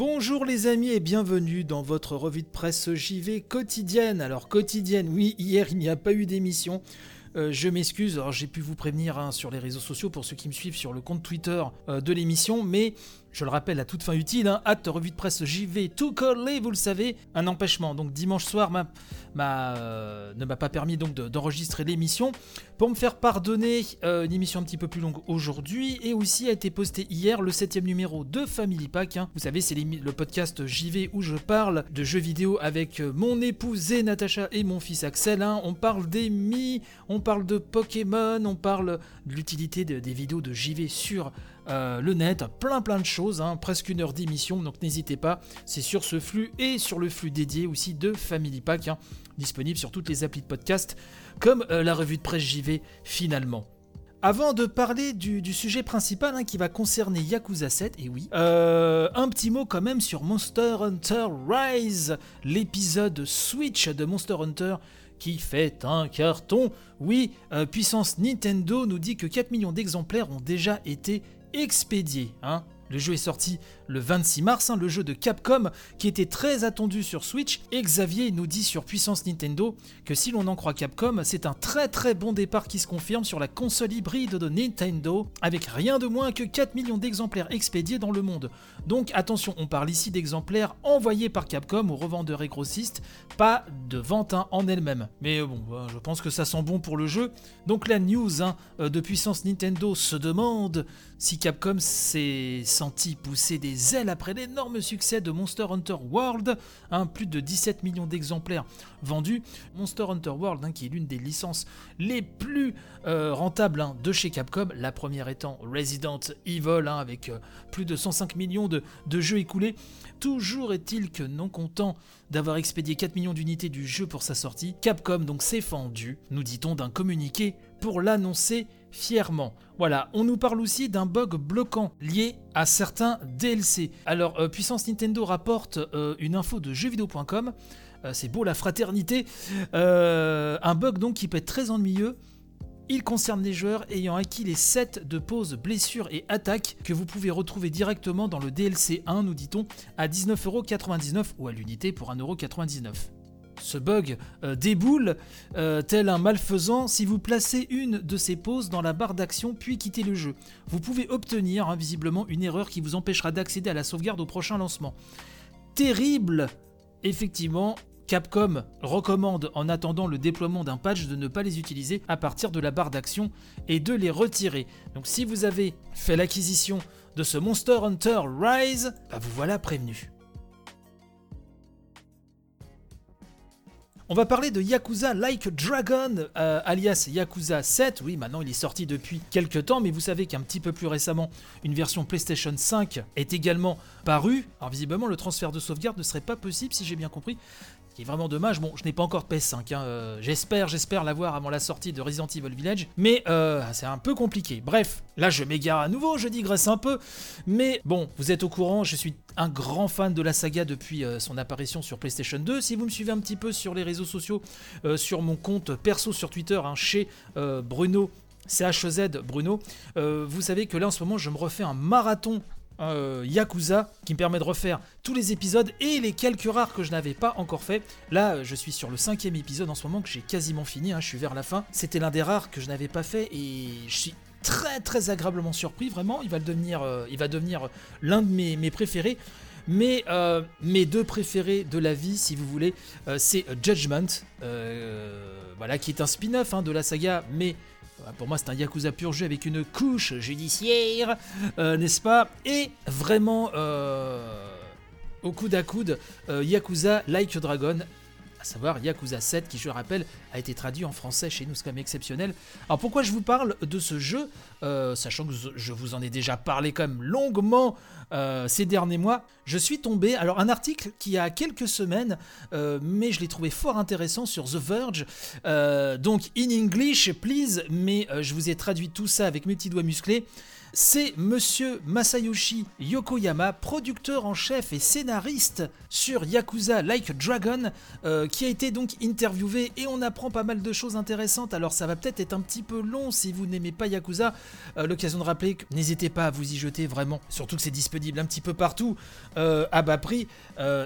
Bonjour les amis et bienvenue dans votre revue de presse JV quotidienne. Alors quotidienne, oui, hier il n'y a pas eu d'émission. Euh, je m'excuse, alors j'ai pu vous prévenir hein, sur les réseaux sociaux pour ceux qui me suivent sur le compte Twitter euh, de l'émission, mais je le rappelle à toute fin utile, hein, hâte revue de presse JV tout collé, vous le savez, un empêchement. Donc dimanche soir euh, ne m'a pas permis donc d'enregistrer l'émission. Pour me faire pardonner, euh, une émission un petit peu plus longue aujourd'hui et aussi a été posté hier le septième numéro de Family Pack. Hein. Vous savez, c'est le podcast JV où je parle de jeux vidéo avec euh, mon épouse et Natacha et mon fils Axel. Hein. On parle des Mi, on parle de Pokémon, on parle de l'utilité des vidéos de JV sur euh, le net, plein plein de choses, hein, presque une heure d'émission, donc n'hésitez pas, c'est sur ce flux et sur le flux dédié aussi de Family Pack, hein, disponible sur toutes les applis de podcast, comme euh, la revue de presse JV finalement. Avant de parler du, sujet principal hein, qui va concerner Yakuza 7, et oui, euh, un petit mot quand même sur Monster Hunter Rise, l'épisode Switch de Monster Hunter qui fait un carton. Oui, puissance Nintendo nous dit que 4 millions d'exemplaires ont déjà été expédié. Hein. Le jeu est sorti le 26 mars, hein, le jeu de Capcom qui était très attendu sur Switch. Et Xavier nous dit sur Puissance Nintendo que si l'on en croit Capcom, c'est un très très bon départ qui se confirme sur la console hybride de Nintendo, avec rien de moins que 4 millions d'exemplaires expédiés dans le monde. Donc attention, on parle ici d'exemplaires envoyés par Capcom aux revendeurs et grossistes, pas de vente hein, en elle-même. Mais bon, bah, je pense que ça sent bon pour le jeu. Donc la news hein, euh, de Puissance Nintendo se demande si Capcom s'est senti pousser des ailes après l'énorme succès de Monster Hunter World, hein, plus de 17 millions d'exemplaires vendus. Monster Hunter World, hein, qui est l'une des licences les plus euh, rentables hein, de chez Capcom, la première étant Resident Evil, avec euh, plus de 105 millions de, de jeux écoulés. Toujours est-il que non content d'avoir expédié 4 millions d'unités du jeu pour sa sortie, Capcom donc s'est fendu, nous dit-on d'un communiqué, pour l'annoncer fièrement. Voilà, on nous parle aussi d'un bug bloquant lié à certains DLC. Alors, euh, Puissance Nintendo rapporte euh, une info de jeuxvideo.com. Euh, c'est beau la fraternité. un bug donc qui peut être très ennuyeux. Il concerne les joueurs ayant acquis les sets de pause, blessures et attaques que vous pouvez retrouver directement dans le DLC 1, nous dit-on, à 19,99€ ou à l'unité pour 1,99€. Ce bug euh, déboule euh, tel un malfaisant si vous placez une de ces pauses dans la barre d'action puis quittez le jeu. Vous pouvez obtenir hein, visiblement une erreur qui vous empêchera d'accéder à la sauvegarde au prochain lancement. Terrible Effectivement, Capcom recommande en attendant le déploiement d'un patch de ne pas les utiliser à partir de la barre d'action et de les retirer. Donc si vous avez fait l'acquisition de ce Monster Hunter Rise, bah vous voilà prévenu. On va parler de Yakuza Like Dragon, euh, alias Yakuza 7. Oui, maintenant il est sorti depuis quelques temps, mais vous savez qu'un petit peu plus récemment, une version PlayStation 5 est également parue. Alors visiblement, le transfert de sauvegarde ne serait pas possible, si j'ai bien compris qui est vraiment dommage. Bon, je n'ai pas encore de PS5, hein, euh, j'espère, j'espère l'avoir avant la sortie de Resident Evil Village, mais euh, c'est un peu compliqué. Bref, là je m'égare à nouveau, je digresse un peu, mais bon, vous êtes au courant, je suis un grand fan de la saga depuis euh, son apparition sur PlayStation 2. Si vous me suivez un petit peu sur les réseaux sociaux, sur mon compte perso sur Twitter, hein, chez Bruno CHZ Bruno, vous savez que là en ce moment je me refais un marathon euh, Yakuza qui me permet de refaire tous les épisodes et les quelques rares que je n'avais pas encore fait. Là, je suis sur le cinquième épisode en ce moment que j'ai quasiment fini, hein, je suis vers la fin. C'était l'un des rares que je n'avais pas fait et je suis très très agréablement surpris, vraiment. Il va devenir, euh, l'un de mes, mes préférés. Mais euh, mes deux préférés de la vie, si vous voulez, c'est Judgment, voilà, qui est un spin-off hein, de la saga, mais pour moi, c'est un Yakuza pur jeu avec une couche judiciaire, euh, n'est-ce pas? Et vraiment, euh, au coude à coude, euh, Yakuza Like Dragon, à savoir Yakuza 7, qui, je le rappelle, a été traduit en français chez nous, c'est quand même exceptionnel. Alors pourquoi je vous parle de ce jeu, sachant que je vous en ai déjà parlé quand même longuement euh, ces derniers mois, je suis tombé, alors un article qui a quelques semaines, euh, mais je l'ai trouvé fort intéressant sur The Verge, euh, donc in English please, mais je vous ai traduit tout ça avec mes petits doigts musclés. C'est monsieur Masayoshi Yokoyama, producteur en chef et scénariste sur Yakuza Like Dragon, euh, qui a été donc interviewé et on apprend pas mal de choses intéressantes. Alors ça va peut-être être un petit peu long si vous n'aimez pas Yakuza. Euh, l'occasion de rappeler que n'hésitez pas à vous y jeter vraiment, surtout que c'est disponible un petit peu partout euh, à bas prix,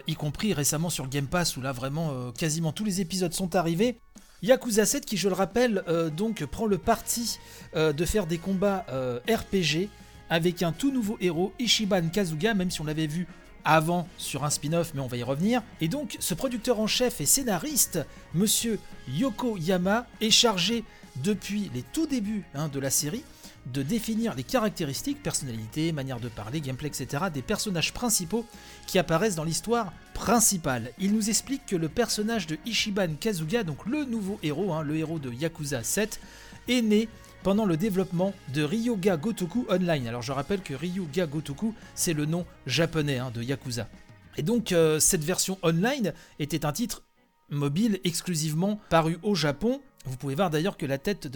y compris récemment sur Game Pass où là vraiment quasiment tous les épisodes sont arrivés. Yakuza 7 qui je le rappelle donc prend le parti de faire des combats RPG avec un tout nouveau héros Ishiban Kazuga même si on l'avait vu avant sur un spin-off, mais on va y revenir. Et donc, ce producteur en chef et scénariste, monsieur Yoko Yama, est chargé depuis les tout débuts hein, de la série de définir les caractéristiques, personnalité, manière de parler, gameplay, etc. des personnages principaux qui apparaissent dans l'histoire principale. Il nous explique que le personnage de Ishiban Kazuga, donc le nouveau héros, hein, le héros de Yakuza 7, est né pendant le développement de Ryuga Gotoku Online. Alors je rappelle que Ryuga Gotoku, c'est le nom japonais hein, de Yakuza. Et donc euh, cette version online était un titre mobile exclusivement paru au Japon. Vous pouvez voir d'ailleurs que la tête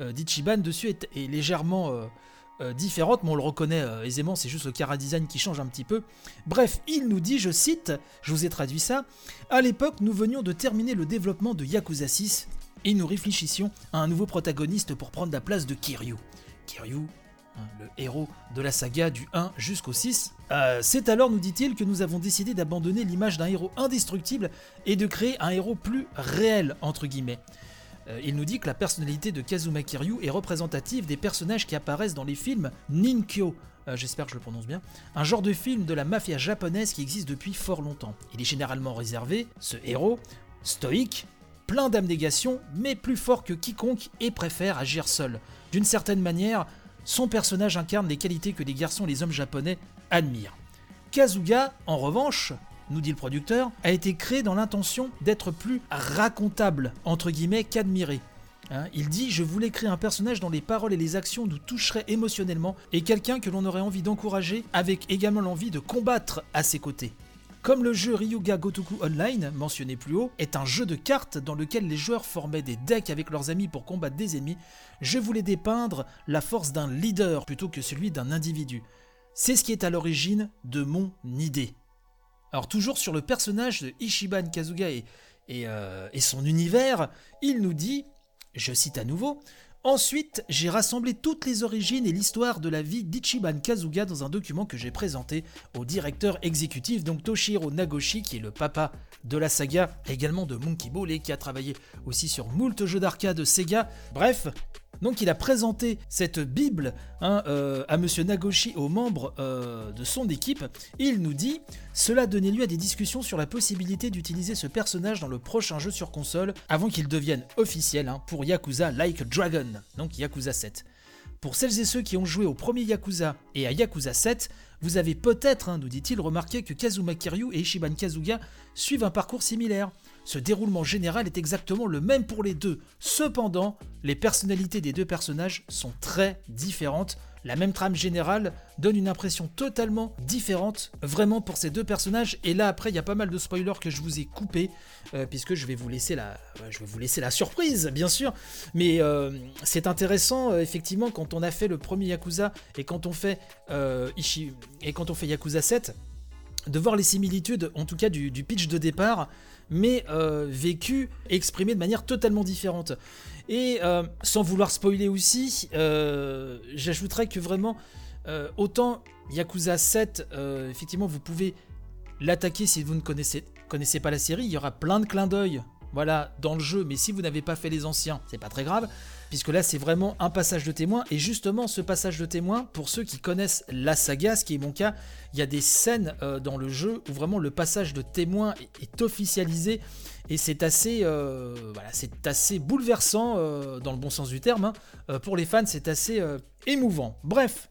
euh, d'Ichiban dessus est, légèrement euh, différente, mais on le reconnaît aisément, c'est juste le cara design qui change un petit peu. Bref, il nous dit, je cite, je vous ai traduit ça, à l'époque nous venions de terminer le développement de Yakuza 6 et nous réfléchissions à un nouveau protagoniste pour prendre la place de Kiryu. Kiryu, hein, le héros de la saga du 1 jusqu'au 6. Euh, c'est alors, nous dit-il, que nous avons décidé d'abandonner l'image d'un héros indestructible et de créer un héros plus réel, entre guillemets. Euh, il nous dit que la personnalité de Kazuma Kiryu est représentative des personnages qui apparaissent dans les films Ninkyo, euh, j'espère que je le prononce bien, un genre de film de la mafia japonaise qui existe depuis fort longtemps. Il est généralement réservé, ce héros, stoïque, plein d'abnégation, mais plus fort que quiconque et préfère agir seul. D'une certaine manière, son personnage incarne les qualités que les garçons et les hommes japonais admirent. Kazuga, en revanche, nous dit le producteur, a été créé dans l'intention d'être plus racontable, entre guillemets, qu'admiré. Hein, il dit Je voulais créer un personnage dont les paroles et les actions nous toucheraient émotionnellement et quelqu'un que l'on aurait envie d'encourager avec également l'envie de combattre à ses côtés. Comme le jeu Ryuga Gotoku Online, mentionné plus haut, est un jeu de cartes dans lequel les joueurs formaient des decks avec leurs amis pour combattre des ennemis, je voulais dépeindre la force d'un leader plutôt que celui d'un individu. C'est ce qui est à l'origine de mon idée. Alors toujours sur le personnage de Ishiban Kazuga et, euh, et son univers, il nous dit, je cite à nouveau, Ensuite, j'ai rassemblé toutes les origines et l'histoire de la vie d'Ichiban Kazuga dans un document que j'ai présenté au directeur exécutif, donc Toshiro Nagoshi, qui est le papa de la saga, également de Monkey Ball et qui a travaillé aussi sur moult jeux d'arcade de Sega. Bref, donc il a présenté cette Bible hein, euh, à Monsieur Nagoshi, aux membres euh, de son équipe, et il nous dit Cela donnait lieu à des discussions sur la possibilité d'utiliser ce personnage dans le prochain jeu sur console avant qu'il devienne officiel hein, pour Yakuza Like Dragon, donc Yakuza 7. Pour celles et ceux qui ont joué au premier Yakuza et à Yakuza 7, vous avez peut-être, hein, nous dit-il, remarqué que Kazuma Kiryu et Ishiban Kazuga suivent un parcours similaire. Ce déroulement général est exactement le même pour les deux. Cependant, les personnalités des deux personnages sont très différentes. La même trame générale donne une impression totalement différente vraiment pour ces deux personnages. Et là après, il y a pas mal de spoilers que je vous ai coupés euh, puisque je vais vous laisser la, surprise, bien sûr. Mais euh, c'est intéressant euh, effectivement quand on a fait le premier Yakuza et quand on fait Ishi et quand on fait Yakuza 7 de voir les similitudes, en tout cas du, pitch de départ, mais euh, vécu, exprimé de manière totalement différente. Et euh, sans vouloir spoiler aussi, euh, j'ajouterais que vraiment, autant Yakuza 7, effectivement, vous pouvez l'attaquer si vous ne connaissez, connaissez pas la série, il y aura plein de clins d'œil voilà, dans le jeu, mais si vous n'avez pas fait les anciens, c'est pas très grave, puisque là c'est vraiment un passage de témoin, et justement ce passage de témoin, pour ceux qui connaissent la saga, ce qui est mon cas, il y a des scènes euh, dans le jeu où vraiment le passage de témoin est, officialisé, et c'est assez, euh, assez bouleversant, euh, dans le bon sens du terme, hein. pour les fans c'est assez émouvant. Bref,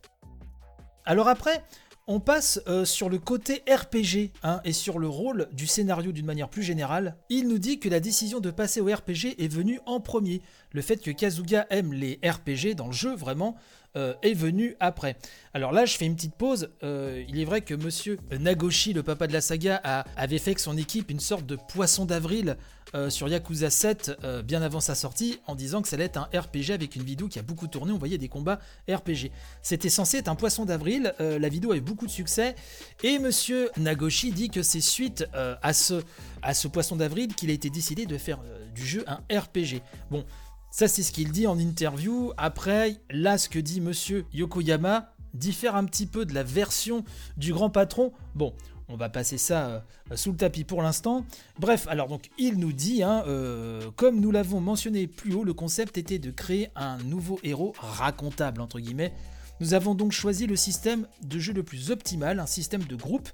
alors après, on passe euh, sur le côté RPG hein, et sur le rôle du scénario d'une manière plus générale. Il nous dit que la décision de passer au RPG est venue en premier. Le fait que Kazuga aime les RPG dans le jeu, vraiment, euh, est venu après. Alors là, je fais une petite pause. Euh, il est vrai que monsieur Nagoshi, le papa de la saga, avait fait avec son équipe une sorte de poisson d'avril euh, sur Yakuza 7 euh, bien avant sa sortie en disant que ça allait être un RPG avec une vidéo qui a beaucoup tourné, on voyait des combats RPG. C'était censé être un poisson d'avril, euh, la vidéo a eu beaucoup de succès et monsieur Nagoshi dit que c'est suite à, ce, à ce poisson d'avril qu'il a été décidé de faire du jeu un RPG. Bon, ça c'est ce qu'il dit en interview. Après, là ce que dit monsieur Yokoyama diffère un petit peu de la version du grand patron. Bon, on va passer ça euh, sous le tapis pour l'instant. Bref, alors donc il nous dit, hein, euh, comme nous l'avons mentionné plus haut, le concept était de créer un nouveau héros racontable entre guillemets. Nous avons donc choisi le système de jeu le plus optimal, un système de groupe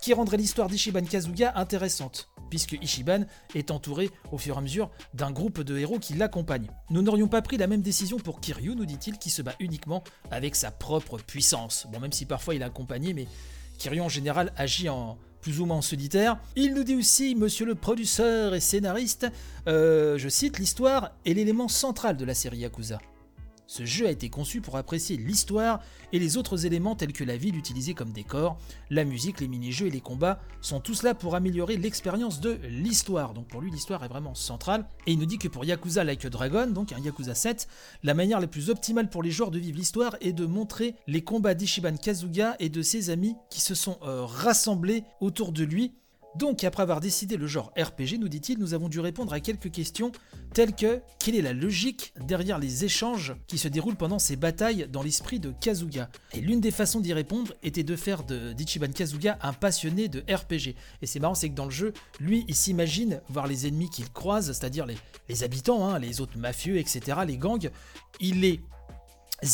qui rendrait l'histoire d'Ishiban Kazuga intéressante, puisque Ishiban est entouré au fur et à mesure d'un groupe de héros qui l'accompagnent. Nous n'aurions pas pris la même décision pour Kiryu, nous dit-il, qui se bat uniquement avec sa propre puissance. Bon, même si parfois il est mais Kiryu en général agit en plus ou moins en solitaire. Il nous dit aussi, monsieur le producteur et scénariste, euh, je cite, l'histoire est l'élément central de la série Yakuza. Ce jeu a été conçu pour apprécier l'histoire et les autres éléments tels que la ville utilisée comme décor, la musique, les mini-jeux et les combats sont tous là pour améliorer l'expérience de l'histoire. Donc pour lui l'histoire est vraiment centrale. Et il nous dit que pour Yakuza Like a Dragon, donc un Yakuza 7, la manière la plus optimale pour les joueurs de vivre l'histoire est de montrer les combats d'Ishiban Kazuga et de ses amis qui se sont euh, rassemblés autour de lui donc, après avoir décidé le genre RPG, nous dit-il, nous avons dû répondre à quelques questions telles que quelle est la logique derrière les échanges qui se déroulent pendant ces batailles dans l'esprit de Kazuga? Et l'une des façons d'y répondre était de faire de d'Ichiban Kazuga un passionné de RPG. Et c'est marrant, c'est que dans le jeu, lui, il s'imagine voir les ennemis qu'il croise, c'est-à-dire les, habitants, hein, les autres mafieux, etc., les gangs, il les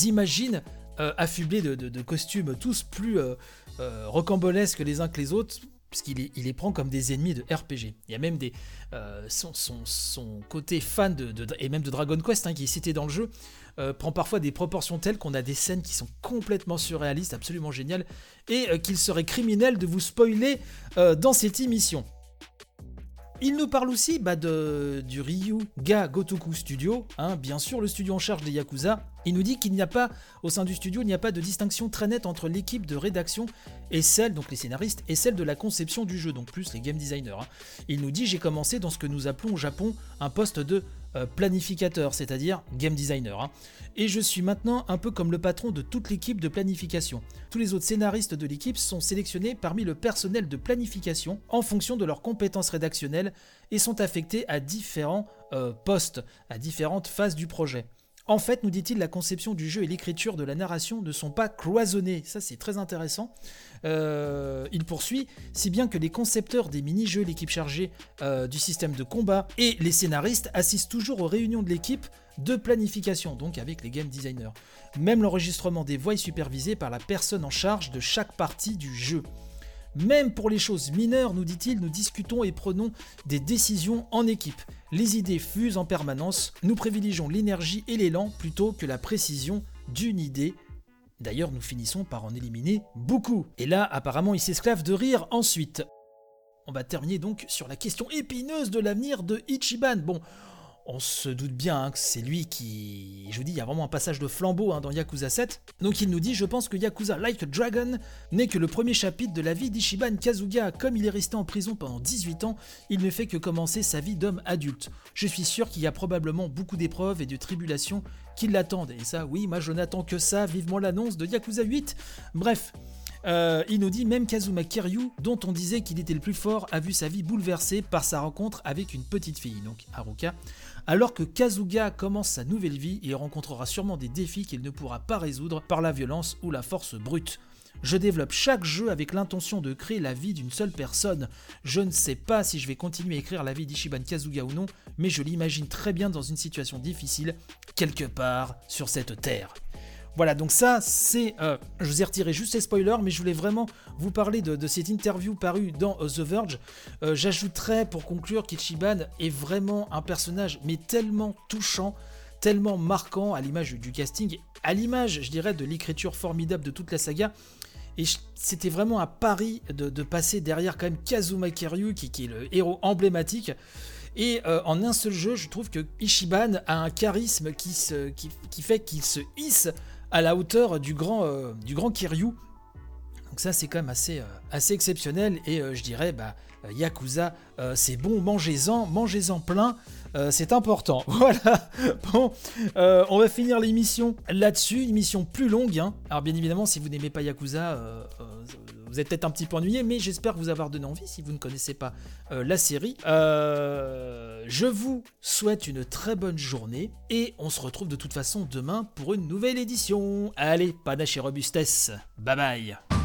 imagine euh, affublés de, costumes tous plus euh, euh, rocambolesques les uns que les autres, puisqu'il les, les prend comme des ennemis de RPG. Il y a même des, euh, son, son, côté fan de, et même de Dragon Quest, hein, qui est cité dans le jeu, euh, prend parfois des proportions telles qu'on a des scènes qui sont complètement surréalistes, absolument géniales, et euh, qu'il serait criminel de vous spoiler dans cette émission. Il nous parle aussi bah, de, du Ryuga Gotoku Studio, hein, bien sûr le studio en charge des Yakuza. Il nous dit qu'il n'y a pas, au sein du studio, il n'y a pas de distinction très nette entre l'équipe de rédaction et celle, donc les scénaristes, et celle de la conception du jeu, donc plus les game designers. Hein. Il nous dit j'ai commencé dans ce que nous appelons au Japon un poste de planificateur, c'est-à-dire game designer. Hein. Et je suis maintenant un peu comme le patron de toute l'équipe de planification. Tous les autres scénaristes de l'équipe sont sélectionnés parmi le personnel de planification en fonction de leurs compétences rédactionnelles et sont affectés à différents euh, postes, à différentes phases du projet. En fait, nous dit-il, la conception du jeu et l'écriture de la narration ne sont pas cloisonnées. Ça, c'est très intéressant. Euh, il poursuit, si bien que les concepteurs des mini-jeux, l'équipe chargée euh, du système de combat et les scénaristes assistent toujours aux réunions de l'équipe de planification, donc avec les game designers. Même l'enregistrement des voix est supervisé par la personne en charge de chaque partie du jeu. Même pour les choses mineures, nous dit-il, nous discutons et prenons des décisions en équipe. Les idées fusent en permanence, nous privilégions l'énergie et l'élan plutôt que la précision d'une idée. D'ailleurs, nous finissons par en éliminer beaucoup. Et là, apparemment, il s'esclave de rire ensuite. On va terminer donc sur la question épineuse de l'avenir de Ichiban. Bon, on se doute bien hein, que c'est lui qui. Je vous dis, il y a vraiment un passage de flambeau hein, dans Yakuza 7. Donc il nous dit Je pense que Yakuza Like a Dragon n'est que le premier chapitre de la vie d'Ishiban Kazuga. Comme il est resté en prison pendant 18 ans, il ne fait que commencer sa vie d'homme adulte. Je suis sûr qu'il y a probablement beaucoup d'épreuves et de tribulations qui l'attendent. Et ça, oui, moi je n'attends que ça. Vivement l'annonce de Yakuza 8. Bref. Euh, il nous dit même Kazuma Kiryu, dont on disait qu'il était le plus fort, a vu sa vie bouleversée par sa rencontre avec une petite fille, donc Haruka. Alors que Kazuga commence sa nouvelle vie, il rencontrera sûrement des défis qu'il ne pourra pas résoudre par la violence ou la force brute. Je développe chaque jeu avec l'intention de créer la vie d'une seule personne. Je ne sais pas si je vais continuer à écrire la vie d'Ishiban Kazuga ou non, mais je l'imagine très bien dans une situation difficile, quelque part sur cette terre. Voilà, donc ça, c'est. Euh, je vous ai retiré juste les spoilers, mais je voulais vraiment vous parler de, cette interview parue dans euh, The Verge. Euh, j'ajouterais pour conclure qu'Ichiban est vraiment un personnage, mais tellement touchant, tellement marquant à l'image du casting, à l'image, je dirais, de l'écriture formidable de toute la saga. Et c'était vraiment un pari de, passer derrière quand même Kazuma Kiryu, qui, est le héros emblématique. Et en un seul jeu, je trouve que Ichiban a un charisme qui fait qu'il se hisse à la hauteur du grand, euh, du grand Kiryu. Donc ça c'est quand même assez, euh, assez exceptionnel et euh, je dirais bah Yakuza c'est bon, mangez-en, mangez-en plein, c'est important. Voilà. Bon, on va finir l'émission là-dessus, émission plus longue. Hein. Alors bien évidemment si vous n'aimez pas Yakuza, vous êtes peut-être un petit peu ennuyé, mais j'espère vous avoir donné envie si vous ne connaissez pas la série. je vous souhaite une très bonne journée et on se retrouve de toute façon demain pour une nouvelle édition. Allez, panache et robustesse. Bye bye.